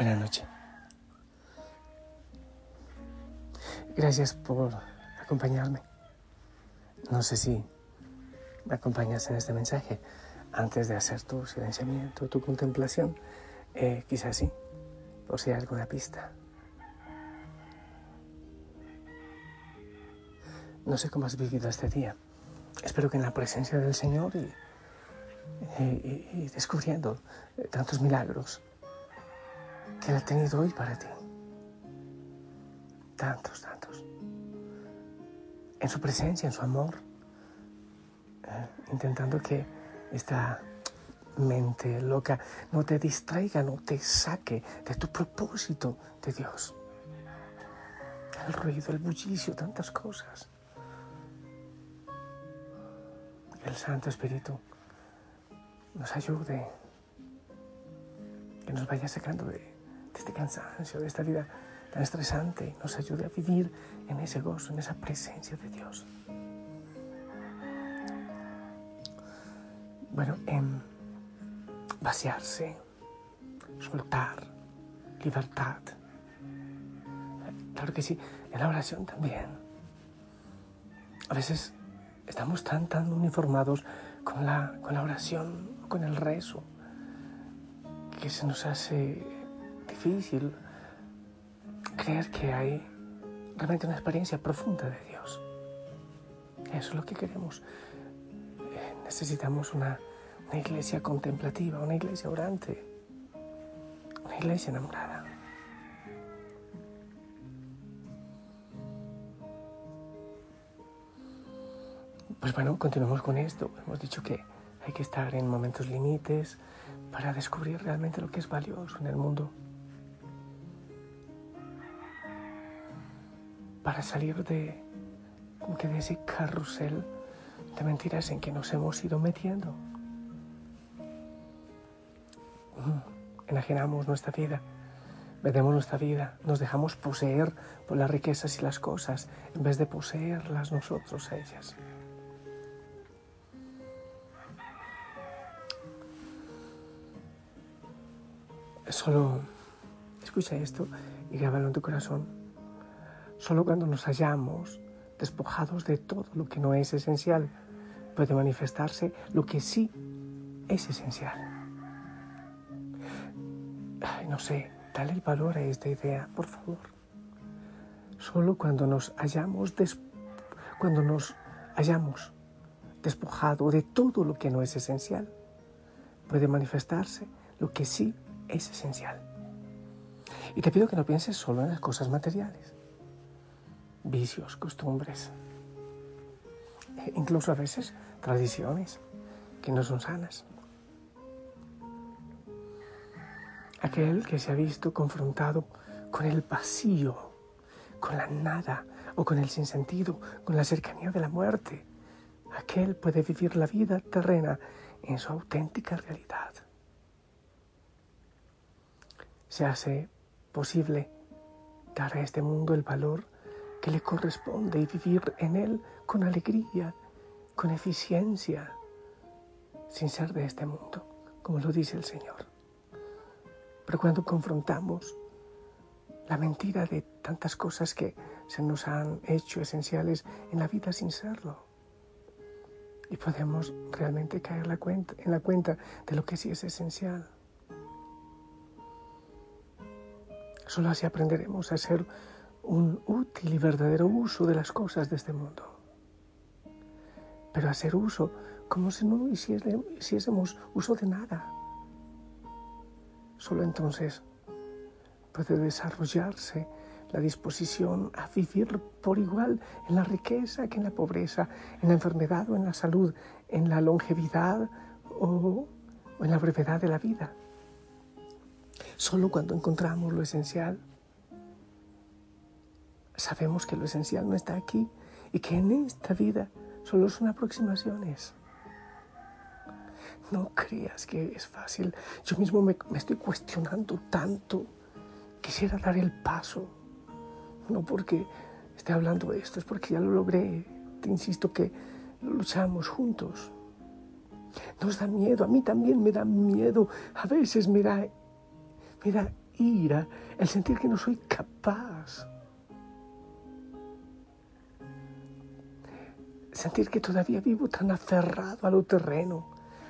Buenas noches. Gracias por acompañarme. No sé si me acompañas en este mensaje antes de hacer tu silenciamiento, tu contemplación. Eh, quizás sí, por si hay alguna pista. No sé cómo has vivido este día. Espero que en la presencia del Señor y, y descubriendo tantos milagros que Él ha tenido hoy para ti. Tantos, tantos. En su presencia, en su amor, eh, intentando que esta mente loca no te distraiga, no te saque de tu propósito de Dios. El ruido, el bullicio, tantas cosas. el Santo Espíritu nos ayude, que nos vaya sacando de de este cansancio, de esta vida tan estresante, nos ayude a vivir en ese gozo, en esa presencia de Dios. Bueno, en vaciarse, soltar, libertad. Claro que sí, en la oración también. A veces estamos tan, tan uniformados con la, con la oración, con el rezo, que se nos hace difícil creer que hay realmente una experiencia profunda de Dios. Eso es lo que queremos. Eh, necesitamos una, una iglesia contemplativa, una iglesia orante, una iglesia enamorada. Pues bueno, continuamos con esto. Hemos dicho que hay que estar en momentos límites para descubrir realmente lo que es valioso en el mundo. Para salir de, de ese carrusel de mentiras en que nos hemos ido metiendo. Enajenamos nuestra vida, vendemos nuestra vida, nos dejamos poseer por las riquezas y las cosas en vez de poseerlas nosotros a ellas. Solo escucha esto y grábalo en tu corazón. Solo cuando nos hallamos despojados de todo lo que no es esencial puede manifestarse lo que sí es esencial. no sé, dale el valor a esta idea, por favor. Solo cuando nos hallamos, cuando nos hallamos despojado de todo lo que no es esencial, puede manifestarse lo que sí es esencial. Y te pido que no pienses solo en las cosas materiales vicios, costumbres, e incluso a veces tradiciones que no son sanas. Aquel que se ha visto confrontado con el vacío, con la nada o con el sinsentido, con la cercanía de la muerte, aquel puede vivir la vida terrena en su auténtica realidad. Se hace posible dar a este mundo el valor que le corresponde y vivir en Él con alegría, con eficiencia, sin ser de este mundo, como lo dice el Señor. Pero cuando confrontamos la mentira de tantas cosas que se nos han hecho esenciales en la vida sin serlo, y podemos realmente caer en la cuenta de lo que sí es esencial. Solo así aprenderemos a ser un útil y verdadero uso de las cosas de este mundo. Pero hacer uso como si no hiciésemos uso de nada. Solo entonces puede desarrollarse la disposición a vivir por igual en la riqueza que en la pobreza, en la enfermedad o en la salud, en la longevidad o, o en la brevedad de la vida. Solo cuando encontramos lo esencial sabemos que lo esencial no está aquí y que en esta vida solo son aproximaciones. No creas que es fácil. Yo mismo me, estoy cuestionando tanto. Quisiera dar el paso. No porque esté hablando de esto, es porque ya lo logré. Te insisto que lo luchamos juntos. Nos da miedo, a mí también me da miedo. A veces me da, me da ira, el sentir que no soy capaz. Sentir que todavía vivo tan aferrado a lo terreno,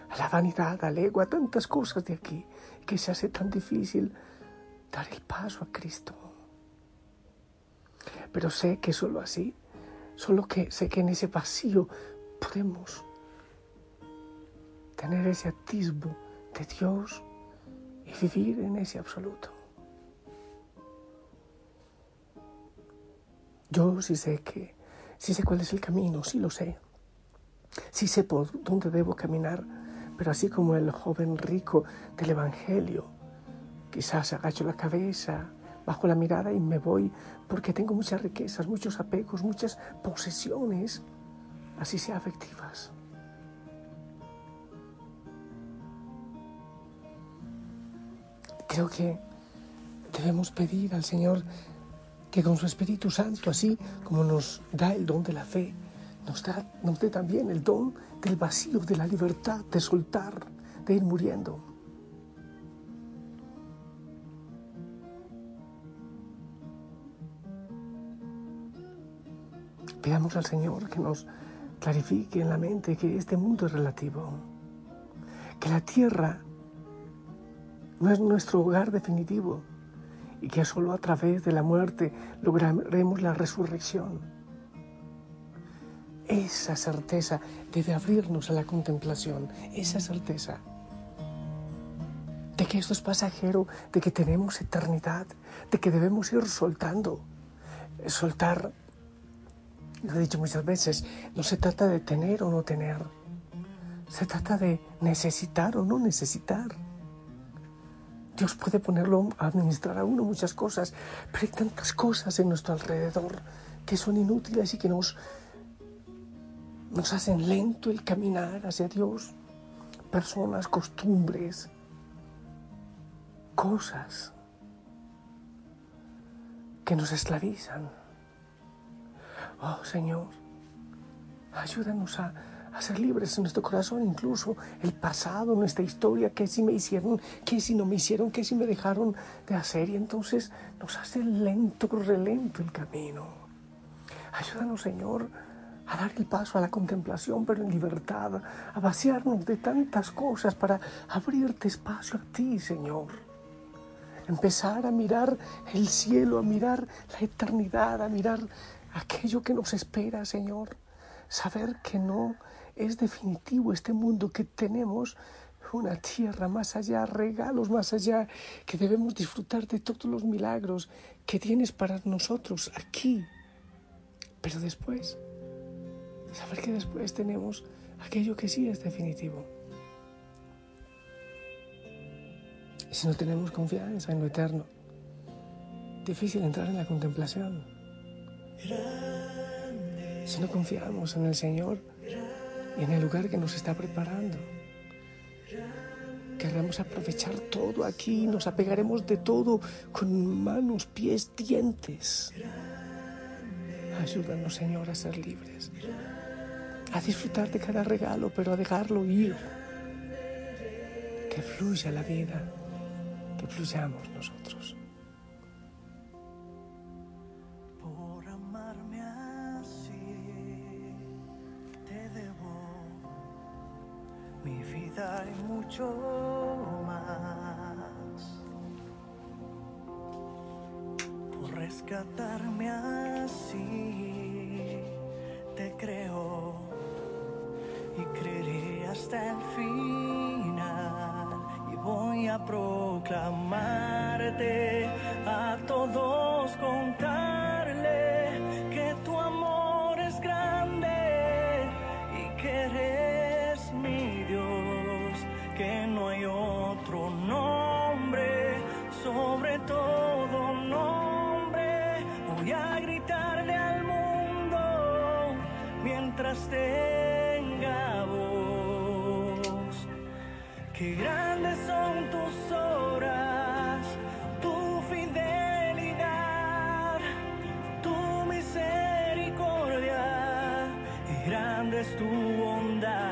a la vanidad, al ego, a tantas cosas de aquí, que se hace tan difícil dar el paso a Cristo. Pero sé que solo así, solo que sé que en ese vacío podemos tener ese atisbo de Dios y vivir en ese absoluto. Yo sí sé que, sí sé cuál es el camino, sí lo sé. Sí sé por dónde debo caminar, pero así como el joven rico del Evangelio, quizás agacho la cabeza, bajo la mirada y me voy porque tengo muchas riquezas, muchos apegos, muchas posesiones, así sea afectivas. Creo que debemos pedir al Señor que con su Espíritu Santo, así como nos da el don de la fe, nos, da, nos dé también el don del vacío, de la libertad, de soltar, de ir muriendo. Pidamos al Señor que nos clarifique en la mente que este mundo es relativo, que la tierra no es nuestro hogar definitivo y que solo a través de la muerte lograremos la resurrección. Esa certeza debe abrirnos a la contemplación, esa certeza de que esto es pasajero, de que tenemos eternidad, de que debemos ir soltando. Soltar, lo he dicho muchas veces, no se trata de tener o no tener, se trata de necesitar o no necesitar. Dios puede ponerlo a administrar a uno muchas cosas, pero hay tantas cosas en nuestro alrededor que son inútiles y que nos, nos hacen lento el caminar hacia Dios. Personas, costumbres, cosas que nos esclavizan. Oh Señor, ayúdanos a a ser libres en nuestro corazón, incluso el pasado, nuestra historia, qué si me hicieron, qué si no me hicieron, qué si me dejaron de hacer. Y entonces nos hace lento, relento el camino. Ayúdanos, Señor, a dar el paso a la contemplación, pero en libertad, a vaciarnos de tantas cosas para abrirte espacio a ti, Señor. Empezar a mirar el cielo, a mirar la eternidad, a mirar aquello que nos espera, Señor. Saber que no es definitivo este mundo que tenemos, una tierra más allá, regalos más allá, que debemos disfrutar de todos los milagros que tienes para nosotros aquí. Pero después, saber que después tenemos aquello que sí es definitivo. Si no tenemos confianza en lo eterno, difícil entrar en la contemplación. Si no confiamos en el Señor, en el lugar que nos está preparando. Querremos aprovechar todo aquí, nos apegaremos de todo con manos, pies, dientes. Ayúdanos, Señor, a ser libres, a disfrutar de cada regalo, pero a dejarlo ir. Que fluya la vida, que fluyamos nosotros. Y mucho más. Por rescatarme así, te creo y creeré hasta el final. Y voy a proclamarte a todos es tu bondad.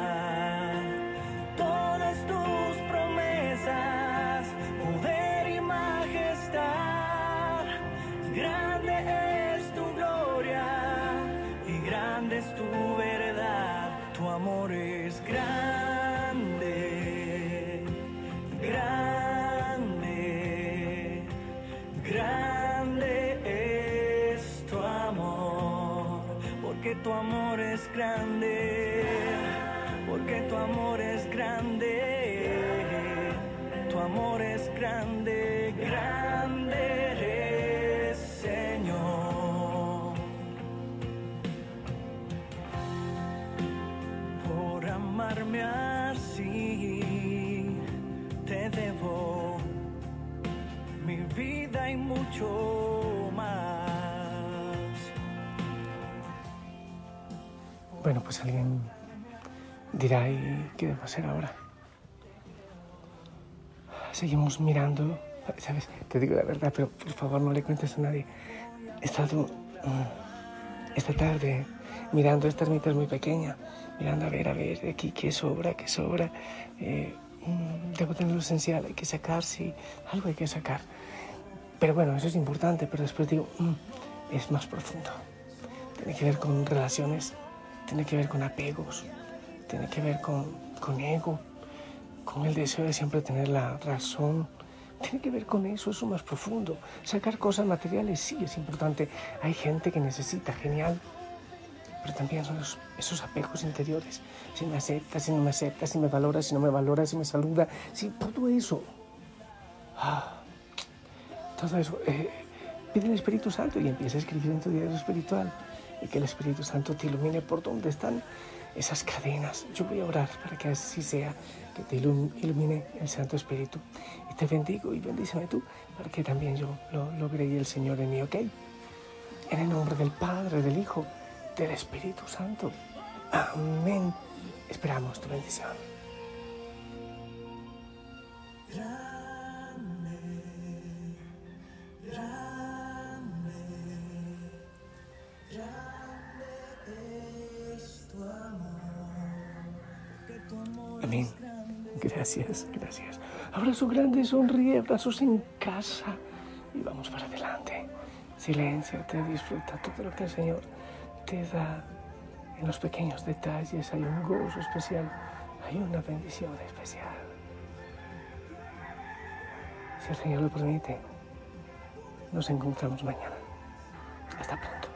Tu amor es grande, porque tu amor es grande, tu amor es grande, grande Señor. Por amarme así, te debo mi vida y mucho Bueno, pues alguien dirá, ¿y qué debo hacer ahora? Seguimos mirando, ¿sabes? Te digo la verdad, pero por favor no le cuentes a nadie. He estado mm, esta tarde mirando esta ermita es muy pequeña, mirando a ver, a ver, de aquí qué sobra, qué sobra. Eh, mm, debo tener lo esencial, hay que sacar, sí, algo hay que sacar. Pero bueno, eso es importante, pero después digo, mm, es más profundo. Tiene que ver con relaciones, tiene que ver con apegos, tiene que ver con, con ego, con el deseo de siempre tener la razón. Tiene que ver con eso, eso más profundo. Sacar cosas materiales sí es importante. Hay gente que necesita, genial. Pero también son esos, esos apegos interiores. Si me acepta, si no me acepta, si me valora, si no me valora, si me saluda, si todo eso. Ah, todo eso. Eh, pide el Espíritu Santo y empieza a escribir en tu diario espiritual. Y que el Espíritu Santo te ilumine por donde están esas cadenas. Yo voy a orar para que así sea, que te ilum- ilumine el Santo Espíritu. Y te bendigo y bendíceme tú, para que también yo lo logre el Señor en mí, ¿ok? En el nombre del Padre, del Hijo, del Espíritu Santo. Amén. Esperamos tu bendición. Amén. Gracias, gracias. Abrazo grande, sonríe, abrazos en casa y vamos para adelante. Silencio, te disfruta todo lo que el Señor te da. En los pequeños detalles hay un gozo especial, hay una bendición especial. Si el Señor lo permite, nos encontramos mañana. Hasta pronto.